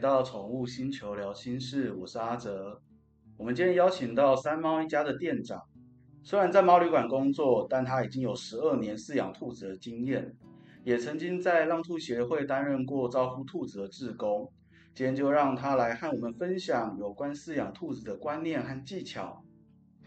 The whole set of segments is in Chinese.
到宠物星球聊心事，我是阿哲。我们今天邀请到三猫一家的店长，虽然在猫旅馆工作，但他已经有十二年饲养兔子的经验，也曾经在浪兔协会担任过招呼兔子的志工。今天就让他来和我们分享有关饲养兔子的观念和技巧。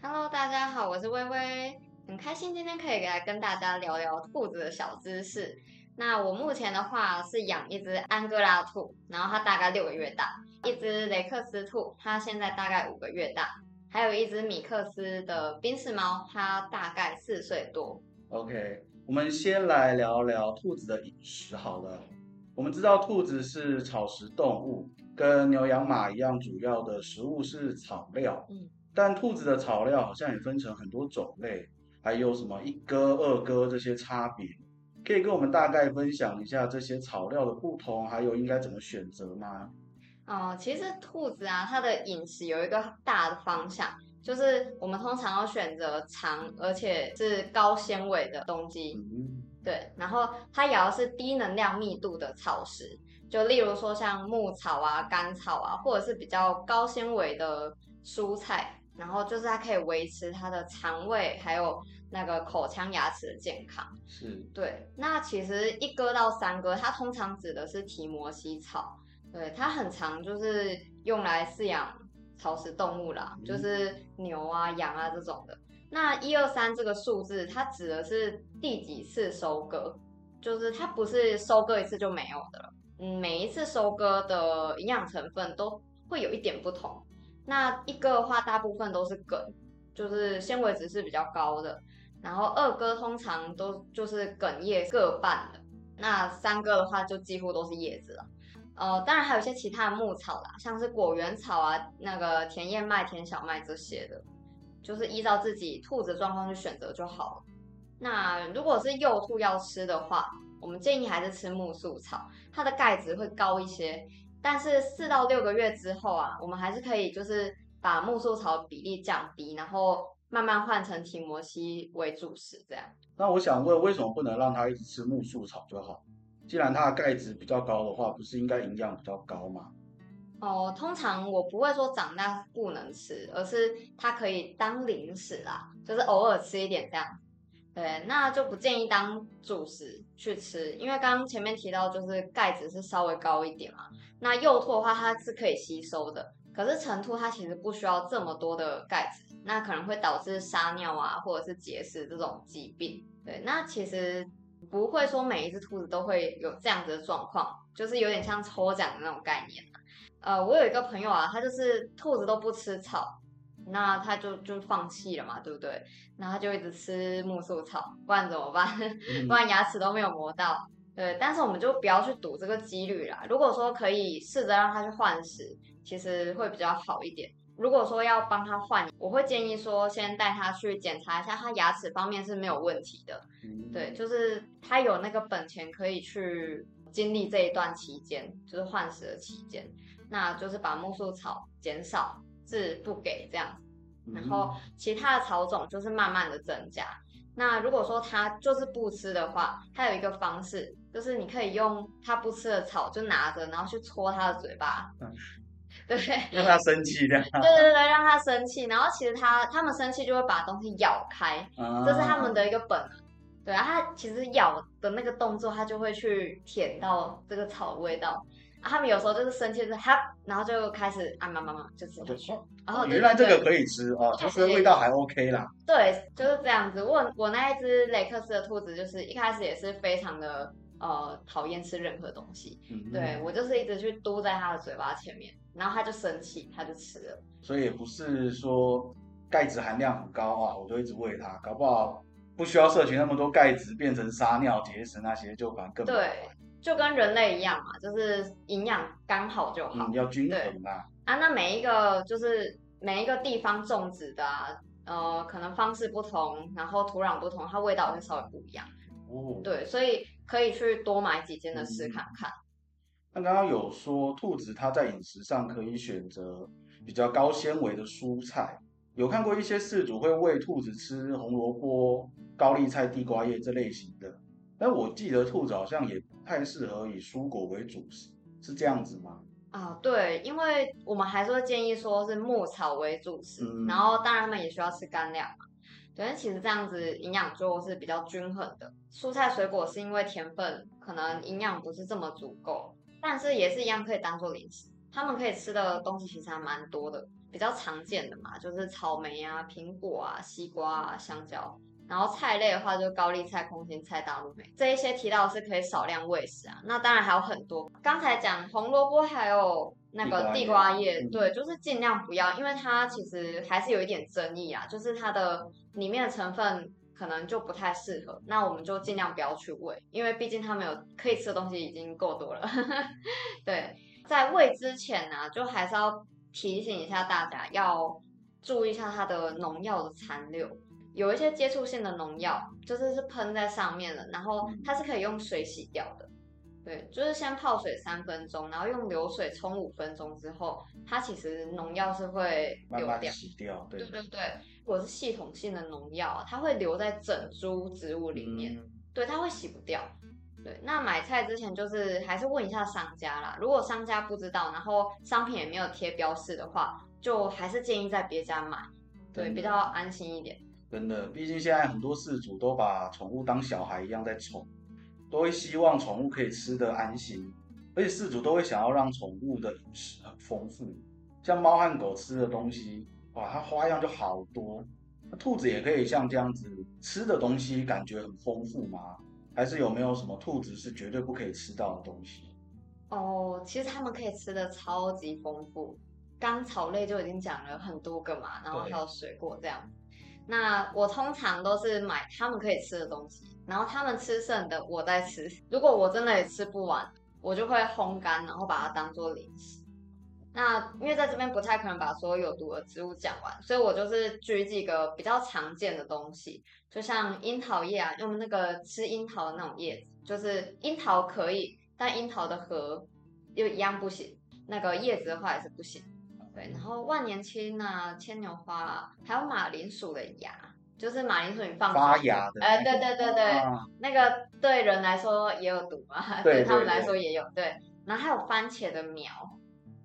Hello，大家好，我是微微，很开心今天可以来跟大家聊聊兔子的小知识。那我目前的话是养一只安哥拉兔，然后它大概六个月大；一只雷克斯兔，它现在大概五个月大；还有一只米克斯的宾士猫，它大概四岁多。OK，我们先来聊聊兔子的饮食好了。我们知道兔子是草食动物，跟牛羊马一样，主要的食物是草料。嗯，但兔子的草料好像也分成很多种类，还有什么一哥、二哥这些差别，可以跟我们大概分享一下这些草料的不同，还有应该怎么选择吗？哦、其实兔子啊，它的饮食有一个大的方向，就是我们通常要选择长而且是高纤维的东西。嗯，对，然后它也要是低能量密度的草食，就例如说像牧草啊、甘草啊，或者是比较高纤维的蔬菜，然后就是它可以维持它的肠胃还有那个口腔牙齿的健康。是，对，那其实一哥到三哥，它通常指的是提摩西草，对，它很常就是用来饲养草食动物啦，嗯就是牛啊、羊啊这种的。那一二三这个数字，它指的是第几次收割，就是它不是收割一次就没有的了。嗯，每一次收割的营养成分都会有一点不同。那一个的话，大部分都是梗，就是纤维值是比较高的。然后二哥通常都就是梗叶各半的，那三哥的话就几乎都是叶子了。呃，当然还有一些其他的牧草啦，像是果园草啊、那个甜燕麦、甜小麦这些的，就是依照自己兔子的状况去选择就好了。那如果是幼兔要吃的话，我们建议还是吃木素草，它的钙质会高一些。但是四到六个月之后啊，我们还是可以就是把木素草比例降低，然后慢慢换成提摩西为主食，这样。那我想问，为什么不能让它一直吃木素草就好？既然它的钙质比较高的话，不是应该营养比较高吗？哦，通常我不会说长大不能吃，而是它可以当零食啦，就是偶尔吃一点这样。对，那就不建议当主食去吃，因为刚刚前面提到就是钙质是稍微高一点嘛。那幼兔的话它是可以吸收的，可是成兔它其实不需要这么多的钙质，那可能会导致撒尿啊或者是结石这种疾病。对，那其实不会说每一只兔子都会有这样子的状况，就是有点像抽奖的那种概念。呃，我有一个朋友啊，他就是兔子都不吃草，那他就就放弃了嘛，对不对？那他就一直吃木素草，不然怎么办？嗯不然牙齿都没有磨到。对，但是我们就不要去赌这个几率啦。如果说可以试着让他去换食，其实会比较好一点。如果说要帮他换，我会建议说先带他去检查一下，他牙齿方面是没有问题的。嗯对，就是他有那个本钱可以去经历这一段期间，就是换食的期间，那就是把木素草减少至不给这样子，嗯然后其他的草种就是慢慢的增加。那如果说他就是不吃的话，还有一个方式，就是你可以用它不吃的草就拿着，然后去戳它的嘴巴，嗯对不对？让它生气这样，对对对，让它生气，然后其实它他们生气就会把东西咬开，这是他们的的一个本能。对啊，它其实咬的那个动作，它就会去舔到这个草的味道。啊，他们有时候就是生气，就是哈，然后就开始啊妈妈妈就吃下去。然后原来这个可以以吃哦，其实味道还 OK 啦。对，就是这样子。我我那一只雷克斯的兔子，就是一开始也是非常的呃讨厌吃任何东西。嗯对我就是一直去嘟在他的嘴巴前面，然后他就生气，他就吃了。所以也不是说钙质含量很高啊，我就一直喂它，搞不好不需要摄取那么多钙质，变成撒尿、结石那些就反而更对，就跟人类一样嘛，就是营养刚好就好。嗯，要均衡啦。啊，那每一个就是每一个地方种植的啊，呃，可能方式不同，然后土壤不同，它味道会稍微不一样。哦，对，所以可以去多买几间的试看看。那刚刚有说兔子它在饮食上可以选择比较高纤维的蔬菜，有看过一些饲主会喂兔子吃红萝卜、高丽菜、地瓜叶这类型的，但我记得兔子好像也不太适合以蔬果为主食，是这样子吗？啊，对，因为我们还是会建议说是牧草为主食，嗯然后当然他们也需要吃干粮嘛。对，其实这样子营养就是比较均衡的。蔬菜水果是因为甜分可能营养不是这么足够，但是也是一样可以当做零食。他们可以吃的东西其实还蛮多的，比较常见的嘛，就是草莓啊、苹果啊、西瓜啊、香蕉。然后菜类的话，就高丽菜、空心菜、大陆梅这一些提到是可以少量喂食啊。那当然还有很多，刚才讲红萝卜还有那个地地瓜叶，对，就是尽量不要，因为它其实还是有一点争议啊，就是它的里面的成分可能就不太适合。那我们就尽量不要去喂，因为毕竟它们有可以吃的东西已经够多了。对，在喂之前呢、就还是要提醒一下大家，要注意一下它的农药的残留。有一些接触性的农药，就是是喷在上面了，然后嗯它是可以用水洗掉的。对，就是先泡水三分钟，然后用流水冲五分钟之后，它其实农药是会慢慢流掉。洗掉，对对对对，如果是系统性的农药啊，它会留在整株植物里面。嗯对，它会洗不掉。对，那买菜之前就是还是问一下商家啦。如果商家不知道，然后商品也没有贴标示的话，就还是建议在别家买，对，比较安心一点。真的，毕竟现在很多饲主都把宠物当小孩一样在宠，都会希望宠物可以吃得安心，而且饲主都会想要让宠物的饮食很丰富，像猫和狗吃的东西，哇，它花样就好多。那兔子也可以像这样子吃的东西，感觉很丰富吗？还是有没有什么兔子是绝对不可以吃到的东西？哦，其实它们可以吃的超级丰富，刚草类就已经讲了很多个嘛，然后还有水果这样。那我通常都是买他们可以吃的东西，然后他们吃剩的我再吃。如果我真的也吃不完，我就会烘干，然后把它当做零食。那因为在这边不太可能把所有有毒的植物讲完，所以我就是举几个比较常见的东西，就像樱桃叶啊，用那个吃樱桃的那种叶子，就是樱桃可以，但樱桃的核又一样不行，那个叶子的话也是不行。对，然后万年青啊、牵牛花啊，还有马铃薯的芽，就是马铃薯你放发芽的呃，对对对对，啊那个对人来说也有毒嘛，对他们来说也有对。然后还有番茄的苗，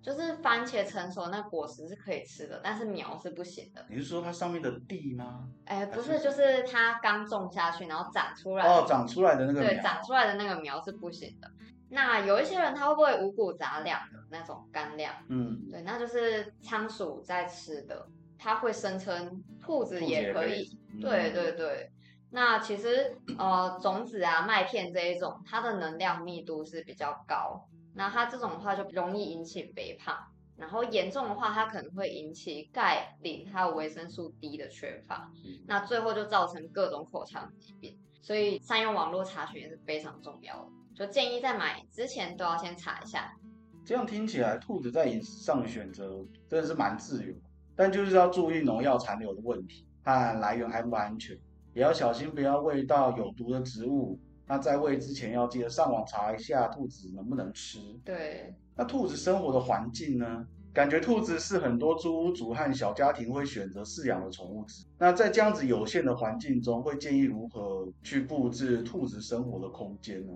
就是番茄成熟那果实是可以吃的，但是苗是不行的。你是说它上面的地吗？哎，不是是，就是它刚种下去，然后长出来，哦，长出来的那个对，长出来的那个苗是不行的。那有一些人他会不会五谷杂粮的那种干粮？嗯，对，那就是仓鼠在吃的，它会声称兔子也可以。对对对，那其实呃种子啊、麦片这一种，它的能量密度是比较高，那它这种的话就容易引起肥胖，然后严重的话，它可能会引起钙、磷还有维生素 D 的缺乏，嗯那最后就造成各种口腔疾病。所以善用网络查询也是非常重要的，就建议在买之前都要先查一下。这样听起来，兔子在饮食上的选择真的是蛮自由，但就是要注意农药残留的问题和来源安不安全，也要小心不要喂到有毒的植物。那在喂之前要记得上网查一下兔子能不能吃。对，那兔子生活的环境呢？感觉兔子是很多租屋族和小家庭会选择饲养的宠物之一。那在这样子有限的环境中，会建议如何去布置兔子生活的空间呢？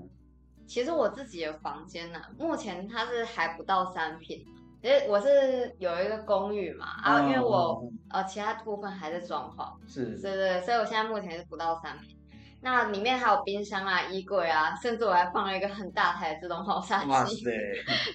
其实我自己的房间呢、目前它是还不到三平，因为我是有一个公寓嘛，啊，因为我嗯呃其他部分还在装潢，是对对，所以我现在目前是不到三平。那里面还有冰箱啊、衣柜啊，甚至我还放了一个很大台的自动猫砂机。哇 塞，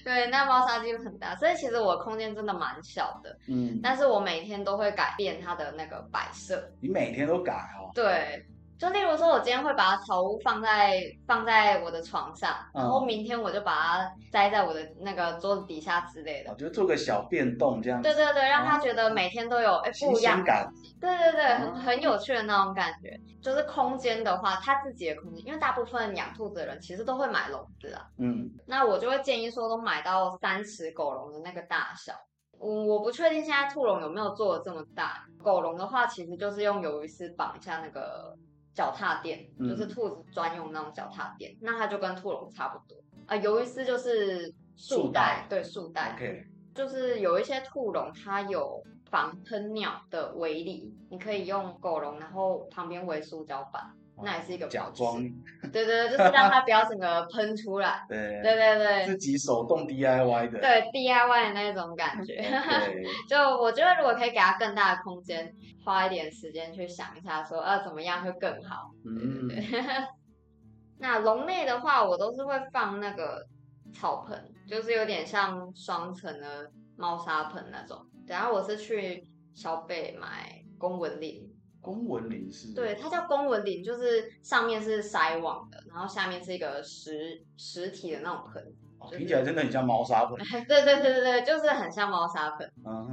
对，那猫砂机很大，所以其实我空间真的蛮小的。嗯，但是我每天都会改变它的那个摆设。你每天都改哦。对，就例如说，我今天会把草屋放在放在我的床上，然后嗯明天我就把它栽在我的那个桌子底下之类的。我就做个小变动这样子。对对对，让他觉得每天都有哎、新不一样鲜感。对对对，嗯很很有趣的那种感觉。就是空间的话，他自己的空间，因为大部分养兔子的人其实都会买笼子啊。嗯，那我就会建议说，都买到三尺狗笼的那个大小。我我不确定现在兔笼有没有做的这么大。狗笼的话，其实就是用鱿鱼丝绑一下那个脚踏垫，嗯就是兔子专用那种脚踏垫，那它就跟兔笼差不多。啊、鱿鱼丝就是束束带对，束带。就是有一些兔笼它有防喷鸟的威力，你可以用狗笼，然后旁边围塑胶板。那也是一个假装，对对对，就是让它不要整个喷出来。对对对对自己手动 DIY 的，对 DIY 的那种感觉。对，就我觉得，如果可以给它更大的空间，花一点时间去想一下说，呃怎么样会更好。嗯，那笼内的话，我都是会放那个草盆，就是有点像双层的猫砂盆那种。然后我是去小北买公文林，公文林是，对，，它叫公文林，就是上面是筛网的，然后下面是一个实实体的那种盆。哦听起来真的很像猫砂盆，对对对对对，就是很像猫砂盆。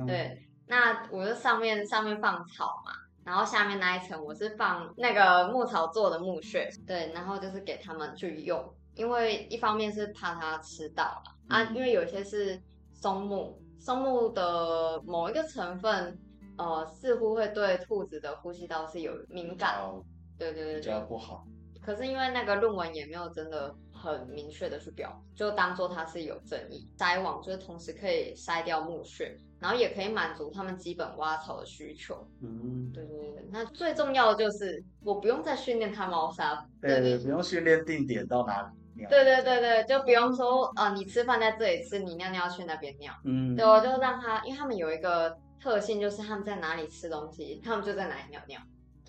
对，那我就上面上面放草嘛，然后下面那一层我是放那个牧草做的木屑，对，然后就是给他们去用，因为一方面是怕它吃到了、啊，嗯因为有些是松木，松木的某一个成分，呃，似乎会对兔子的呼吸道是有敏感，对对对比较。不好，可是因为那个论文也没有真的很明确的去表，就当做它是有争议。筛网就是同时可以筛掉木屑，然后也可以满足他们基本挖草的需求。嗯，对对对，那最重要的就是我不用再训练它猫砂。对对，不用训练定点到哪里尿，对对对对，就不用说呃，你吃饭在这里吃，你尿尿去那边尿。嗯，对，我就让它，因为他们有一个特性，就是他们在哪里吃东西，他们就在哪里尿尿。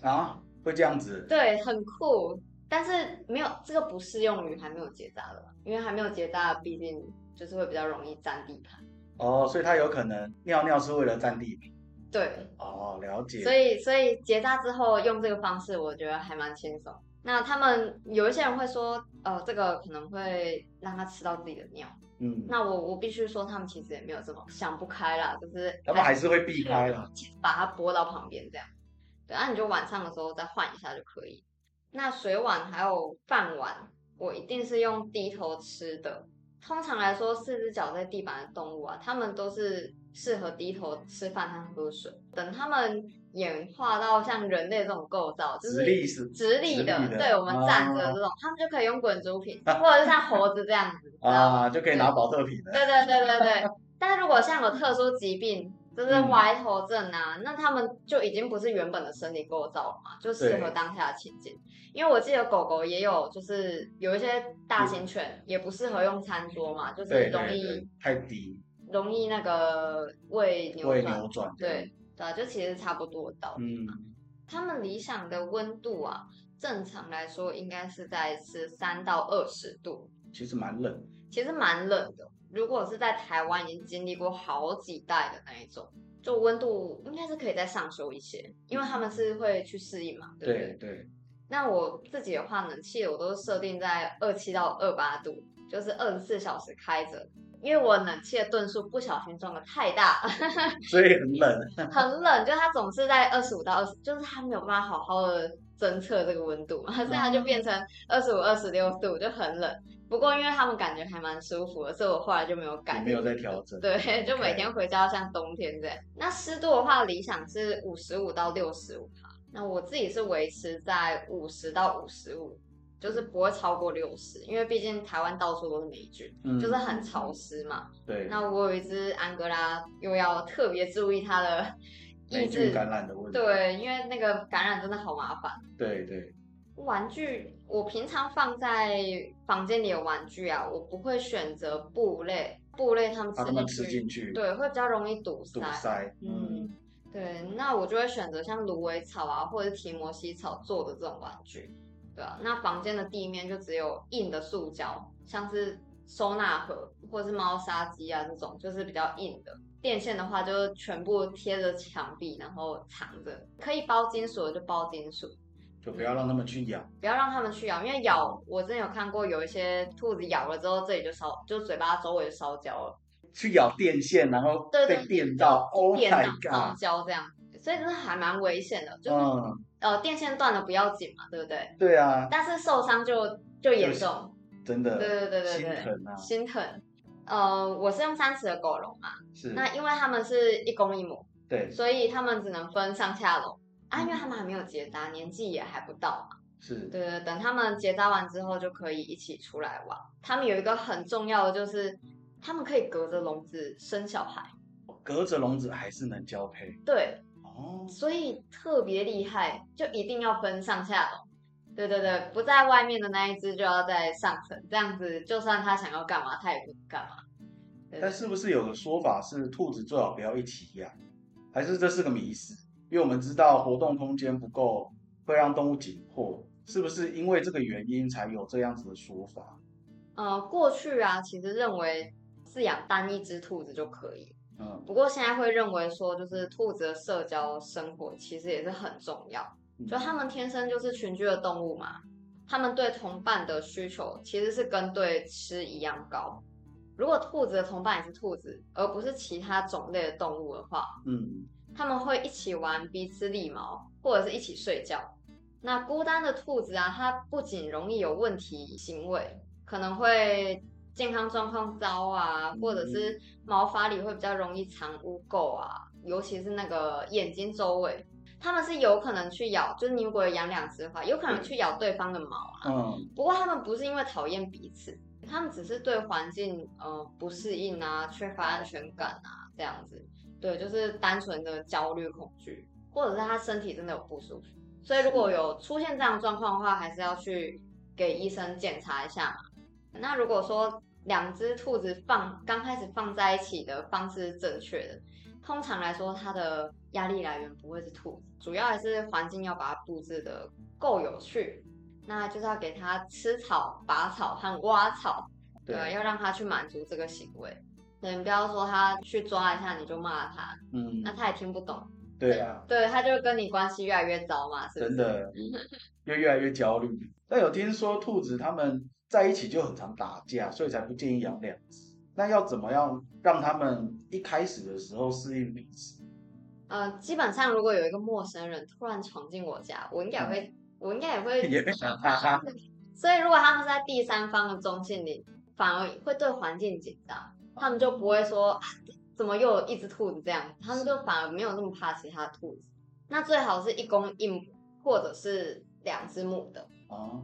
啊，会这样子，对，很酷，但是没有这个不适用于还没有结扎的吧，因为还没有结扎，毕竟就是会比较容易占地盘。哦，所以它有可能尿尿是为了占地盘，对，哦，了解，所以所以结扎之后用这个方式，我觉得还蛮轻松。那他们有一些人会说，呃，这个可能会让他吃到自己的尿。嗯，那我我必须说，他们其实也没有这么想不开啦，就是他们还是会避开啦，把它拨到旁边这样。对，那、你就晚上的时候再换一下就可以。那水碗还有饭碗，我一定是用低头吃的。通常来说，四只脚在地板的动物啊，它们都是适合低头吃饭和喝水。等它们演化到像人类这种构造，就是直立是直立的，立的对我们站着啊这种，他们就可以用滚珠瓶，或者是像猴子这样子，啊，就可以拿保特瓶，对对对对对。但是如果像有特殊疾病，就是嗯。歪头症啊，那他们就已经不是原本的生理构造了嘛，就适合当下的情景。因为我记得狗狗也有，就是有一些大型犬也不适合用餐桌嘛，就是容易太低，容易那个胃扭会转。扭转，对，对啊，就其实差不多的道理。嗯，他们理想的温度啊，正常来说应该是在十三到二十度，其实蛮冷，其实蛮冷的。如果是在台湾已经经历过好几代的那一种，就温度应该是可以再上修一些，因为他们是会去适应嘛，对不对？对对，那我自己的话，冷气我都设定在二七到二八度，就是二十四小时开着。因为我冷气的吨数不小心装的太大，所以很冷，很冷，就它总是在二十五到二十，就是它没有办法好好的侦测这个温度嘛，所以它就变成二十五、二十六度，就很冷。不过因为他们感觉还蛮舒服的，所以我后来就没有改，没有再调整，对，就每天回家像冬天这样。那湿度的话，理想是五十五到六十五帕。那我自己是维持在五十到五十五，就是不会超过六十，因为毕竟台湾到处都是霉菌，嗯就是很潮湿嘛。对，那我有一只安哥拉，又要特别注意它的 抑制，感染的问题，对，因为那个感染真的好麻烦。对对，玩具，我平常放在房间里的玩具啊，我不会选择布类，布类他们吃进去，进去，对，会比较容易堵塞。堵塞，嗯，嗯，对，那我就会选择像芦苇草啊，或者是提摩西草做的这种玩具，对啊。那房间的地面就只有硬的塑胶，像是收纳盒或者是猫砂机啊这种，就是比较硬的。电线的话，就全部贴着墙壁，然后藏着。可以包金属的就包金属，就不要让他们去咬，不要让他们去咬，因为咬我之前有看过有一些兔子咬了之后，这里就烧，就嘴巴周围就烧焦了。去咬电线，然后被电到，Oh 电 my 脑烧焦这样，所以真的还蛮危险的。就是、嗯，呃，电线断了不要紧嘛，对不对？对啊，但是受伤就就严重，真的，对对对对心对，疼啊，心疼。呃，我是用三尺的狗笼嘛，是，那因为他们是一公一母，对，所以他们只能分上下笼啊，因为他们还没有结扎，年纪也还不到嘛。是，对对，等他们结扎完之后就可以一起出来玩。他们有一个很重要的就是，他们可以隔着笼子生小孩。隔着笼子还是能交配，对，哦，所以特别厉害，就一定要分上下笼。对对对，不在外面的那一只就要在上层，这样子就算它想要干嘛，它也不能干嘛。对但是不是有个说法是兔子最好不要一起养，还是这是个迷思？因为我们知道活动空间不够会让动物紧迫，是不是因为这个原因才有这样子的说法？呃，过去啊，其实认为饲养单一只兔子就可以，嗯，不过现在会认为说，就是兔子的社交生活其实也是很重要。嗯就它们天生就是群居的动物嘛，它们对同伴的需求其实是跟对吃一样高。如果兔子的同伴也是兔子，而不是其他种类的动物的话，嗯，他们会一起玩、彼此理毛，或者是一起睡觉。那孤单的兔子啊，它不仅容易有问题行为，可能会健康状况糟啊，或者是毛发里会比较容易藏污垢啊，尤其是那个眼睛周围，他们是有可能去咬，就是你如果有养两只的话，有可能去咬对方的毛啊。嗯，不过他们不是因为讨厌彼此，他们只是对环境呃不适应啊，缺乏安全感啊，这样子。对，就是单纯的焦虑、恐惧，或者是他身体真的有不舒服。所以如果有出现这样的状况的话，还是要去给医生检查一下嘛。那如果说两只兔子放刚开始放在一起的方式是正确的，通常来说它的压力来源不会是兔子，主要还是环境要把它布置的够有趣。那就是要给它吃草、拔草和挖草，对？对，要让它去满足这个行为。对，你不要说它去抓一下你就骂它，嗯那，它也听不懂。对啊，对，它就跟你关系越来越糟嘛，是不是？真的，又越来越焦虑。但有听说兔子它们在一起就很常打架，所以才不建议养两只。那要怎么样让他们一开始的时候适应彼此？呃，基本上如果有一个陌生人突然闯进我家，我应该也会，我应该也会 也会想哈哈，所以如果他们是在第三方的中性里，反而会对环境紧张，他们就不会说、啊、怎么又有一只兔子这样，他们就反而没有那么怕其他兔子。那最好是一公一母，或者是两只母的。哦，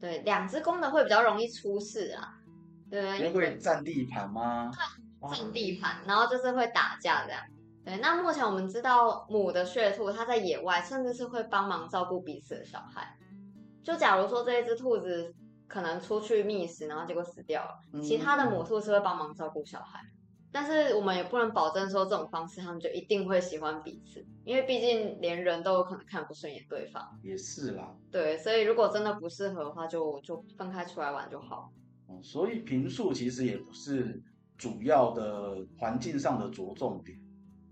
对，两只公的会比较容易出事啊。对，因为会占地盘吗？占地盘，然后就是会打架这样。对，那目前我们知道母的血兔它在野外甚至是会帮忙照顾彼此的小孩。就假如说这一只兔子可能出去觅食，然后结果死掉了，嗯其他的母兔是会帮忙照顾小孩。但是我们也不能保证说这种方式他们就一定会喜欢彼此，因为毕竟连人都有可能看不顺眼对方。也是啦。对，所以如果真的不适合的话，就就分开出来玩就好。哦所以平数其实也不是主要的环境上的着重点，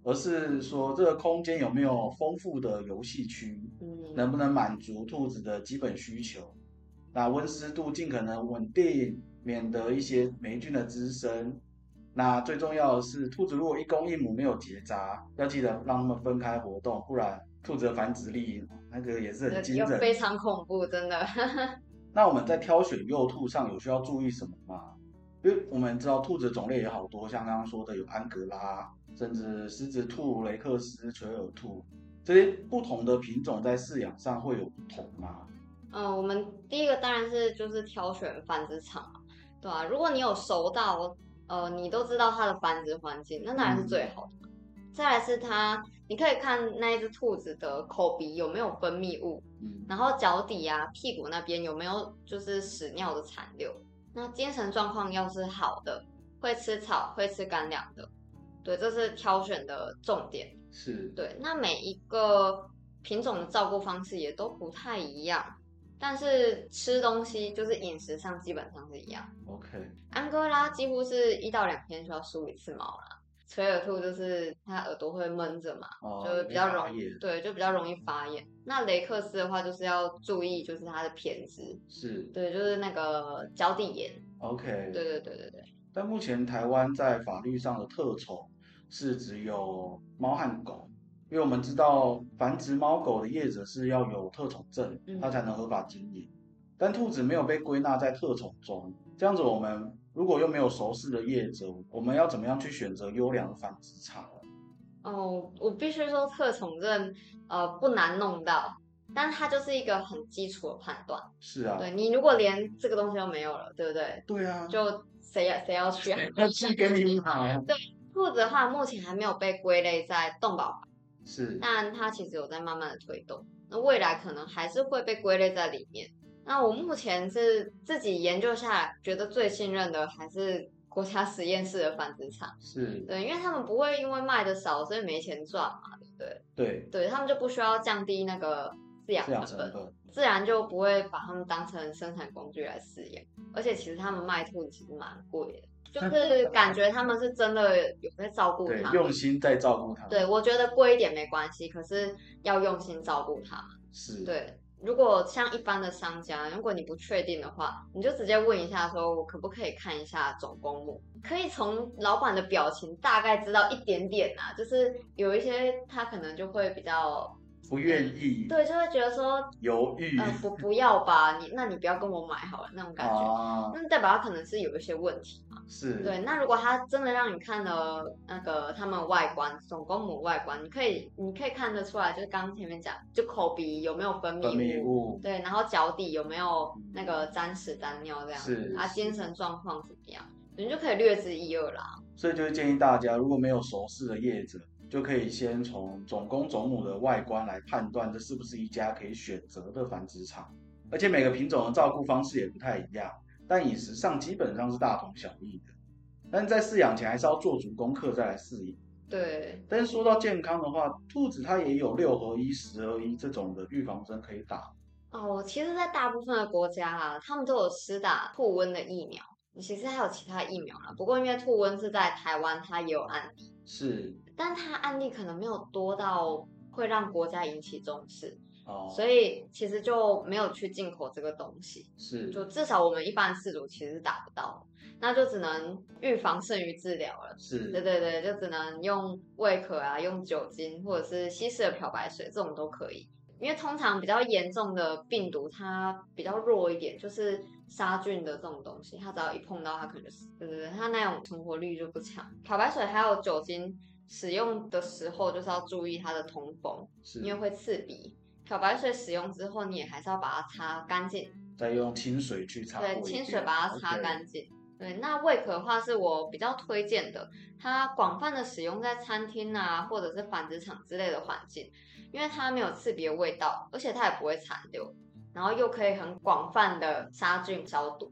而是说这个空间有没有丰富的游戏区，嗯，能不能满足兔子的基本需求。那温湿度尽可能稳定，免得一些霉菌的滋生。那最重要的是，兔子如果一公一母没有结扎，要记得让它们分开活动，不然兔子的繁殖力那个也是很惊人。非常恐怖，真的。那我们在挑选幼兔上有需要注意什么吗？因为我们知道兔子的种类也好多，像刚刚说的有安格拉，甚至狮子兔、雷克斯、垂耳兔，这些不同的品种在饲养上会有不同吗？嗯，我们第一个当然是就是挑选繁殖场嘛，对吧、如果你有熟到，呃，你都知道它的繁殖环境，那当然是最好的。再来是它，你可以看那一只兔子的口鼻有没有分泌物，嗯，然后脚底啊、屁股那边有没有就是屎尿的残留。那精神状况要是好的，会吃草、会吃干粮的，对，这是挑选的重点。是，对，那每一个品种的照顾方式也都不太一样，但是吃东西就是饮食上基本上是一样。OK，安哥拉几乎是一到两天就要梳一次毛了，垂耳兔就是它耳朵会闷着嘛，哦，就是比较容易对，就比较容易发炎。那雷克斯的话就是要注意，就是它的偏执，是。对，就是那个脚底炎，OK，对对对对对。但目前台湾在法律上的特宠是只有猫和狗，因为我们知道繁殖猫狗的业者是要有特宠证，嗯它才能合法经营。但兔子没有被归纳在特宠中，这样子我们如果又没有熟识的业者，我们要怎么样去选择优良的繁殖场？哦，我必须说特宠证呃不难弄到，但它就是一个很基础的判断。是啊，对你如果连这个东西都没有了，对不对？对啊，就谁要谁要去啊？要去给你买，兔子的话，目前还没有被归类在动保法，是但它其实有在慢慢的推动。那未来可能还是会被归类在里面。那我目前是自己研究下来，觉得最信任的还是国家实验室的繁殖场。是，对，因为他们不会因为卖的少，所以没钱赚嘛，对不对？对，对他们就不需要降低那个饲养成本，成本自然就不会把他们当成生产工具来饲养。而且其实他们卖兔子其实蛮贵的，就是感觉他们是真的有在照顾他，们。用心在照顾他们。对，我觉得贵一点没关系，可是要用心照顾他们。是，对，如果像一般的商家，如果你不确定的话，你就直接问一下，说我可不可以看一下总公母？可以从老板的表情大概知道一点点啊，就是有一些他可能就会比较不愿意，对，就会觉得说，犹豫呃，不不要吧，你那你不要跟我买好了那种感觉。啊，那代表他可能是有一些问题嘛？是，对，那如果他真的让你看了那个他们外观，总公母外观，你可以你可以看得出来，就是刚刚前面讲，就口鼻有没有分分泌泌物，对，然后脚底有没有那个沾屎沾尿这样是是精神状况怎么样，你就可以略知一二啦。所以就是建议大家，如果没有熟识的业者，就可以先从种公种母的外观来判断这是不是一家可以选择的繁殖场。而且每个品种的照顾方式也不太一样，但饮食上基本上是大同小异的。但是在饲养前还是要做足功课再来饲养。对，但是说到健康的话，兔子它也有六合一、十合一这种的预防针可以打。哦，其实，在大部分的国家啊，他们都有施打兔瘟的疫苗。其实还有其他疫苗啦，不过因为兔瘟是在台湾，它也有案例，是但它案例可能没有多到会让国家引起重视，哦，所以其实就没有去进口这个东西。是就至少我们一般饲主其实是打不到，那就只能预防胜于治疗了。对是对对，就只能用胃壳啊，用酒精或者是稀释的漂白水，这种都可以。因为通常比较严重的病毒，它比较弱一点，就是杀菌的这种东西，它只要一碰到它可能就死。对对对，它那种存活率就不强。漂白水还有酒精使用的时候，就是要注意它的通风，是，因为会刺鼻。漂白水使用之后，你也还是要把它擦干净，再用清水去擦对，清水把它擦干净。对，那胃壳的话是我比较推荐的，它广泛的使用在餐厅啊，或者是繁殖场之类的环境，因为它没有刺鼻的味道，而且它也不会残留，然后又可以很广泛的杀菌消毒。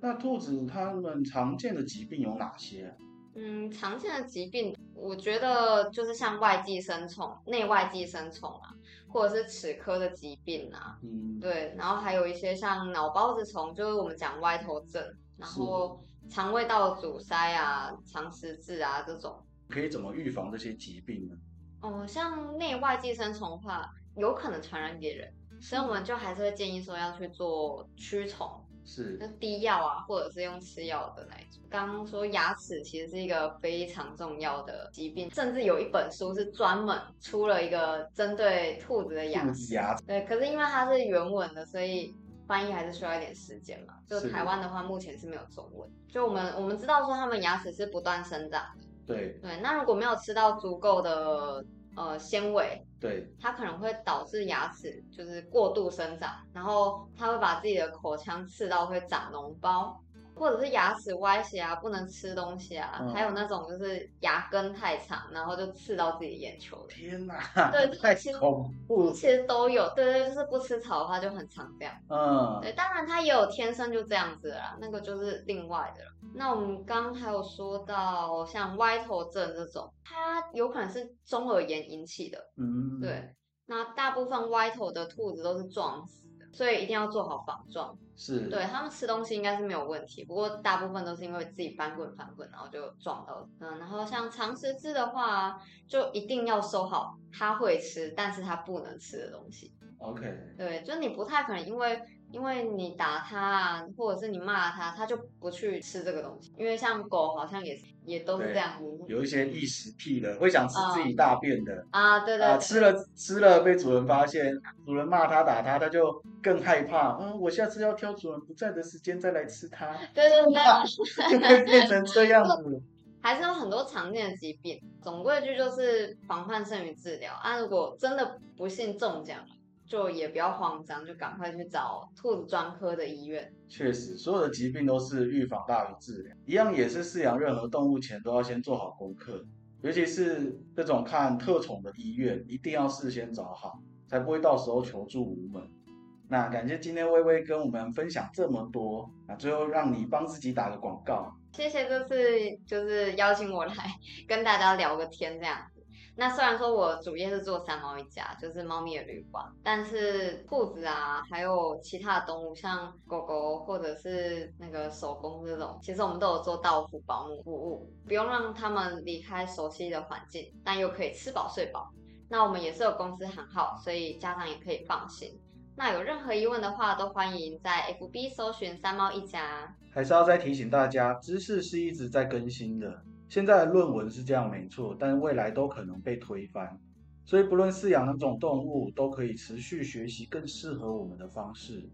那兔子它们常见的疾病有哪些啊？嗯，常见的疾病，我觉得就是像外寄生虫、内外寄生虫啊，或者是齿科的疾病啊，嗯，对，然后还有一些像脑孢子虫，就是我们讲歪头症，然后肠胃道阻塞啊、肠实质啊这种。可以怎么预防这些疾病呢？哦，像内外寄生虫的话，有可能传染给人，所以我们就还是会建议说要去做驱虫，是就滴药啊，或者是用吃药的那一种。刚刚说牙齿其实是一个非常重要的疾病，甚至有一本书是专门出了一个针对兔子的牙齿。牙对，可是因为它是原文的，所以翻译还是需要一点时间嘛。就台湾的话，目前是没有中文。就我们我们知道说，他们牙齿是不断生长的。对对，那如果没有吃到足够的呃纤维，对。它可能会导致牙齿就是过度生长，然后它会把自己的口腔刺到会长脓包，或者是牙齿歪斜啊，不能吃东西啊，嗯还有那种就是牙根太长，然后就刺到自己眼球的。天哪，对太其实恐怖，其实都有，对对，就是不吃草的话就很常这样。嗯，对，当然它也有天生就这样子啦，那个就是另外的了。那我们刚刚还有说到像歪头症这种，它有可能是中耳炎引起的。嗯，对，那大部分歪头的兔子都是撞死的，所以一定要做好防撞。是，对他们吃东西应该是没有问题，不过大部分都是因为自己翻滚翻滚，然后就撞到。嗯，然后像长食质的话，就一定要收好它会吃，但是它不能吃的东西。，OK，对，就你不太可能因为因为你打它啊，或者是你骂它，它就不去吃这个东西。因为像狗好像也也都是这样子有一些异食癖的，会想吃自己大便的，啊，对对啊，吃了吃了被主人发现，主人骂它打它，它就更害怕，嗯，我下次要挑主人不在的时间再来吃它，对对对，就会变成这样子。还是有很多常见的疾病。总归一句就是防范胜于治疗啊。如果真的不幸中奖了，就也不要慌张，就赶快去找兔子专科的医院。确实，所有的疾病都是预防大于治疗，一样也是饲养任何动物前都要先做好功课，尤其是这种看特宠的医院，一定要事先找好。才不会到时候求助无门。那感谢今天微微跟我们分享这么多，那最后让你帮自己打个广告。谢谢这次就是邀请我来 跟大家聊个天这样子。那虽然说我主业是做三猫一家，就是猫咪的旅馆，但是兔子啊，还有其他的动物，像狗狗或者是那个手工这种，其实我们都有做到府保姆服务，不用让他们离开熟悉的环境，但又可以吃饱睡饱。那我们也是有公司行号，所以家长也可以放心。那有任何疑问的话，都欢迎在 FB 搜寻三猫一家。还是要再提醒大家，知识是一直在更新的。现在的论文是这样没错，但未来都可能被推翻，所以不论饲养哪种动物，都可以持续学习更适合我们的方式。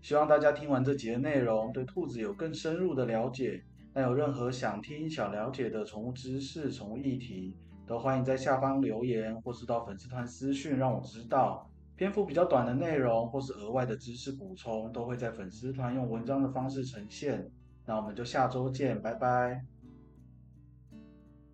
希望大家听完这节内容，对兔子有更深入的了解。那有任何想听、想了解的宠物知识、宠物议题，都欢迎在下方留言，或是到粉丝团私讯让我知道。篇幅比较短的内容，或是额外的知识补充，都会在粉丝团用文章的方式呈现。那我们就下周见，拜拜。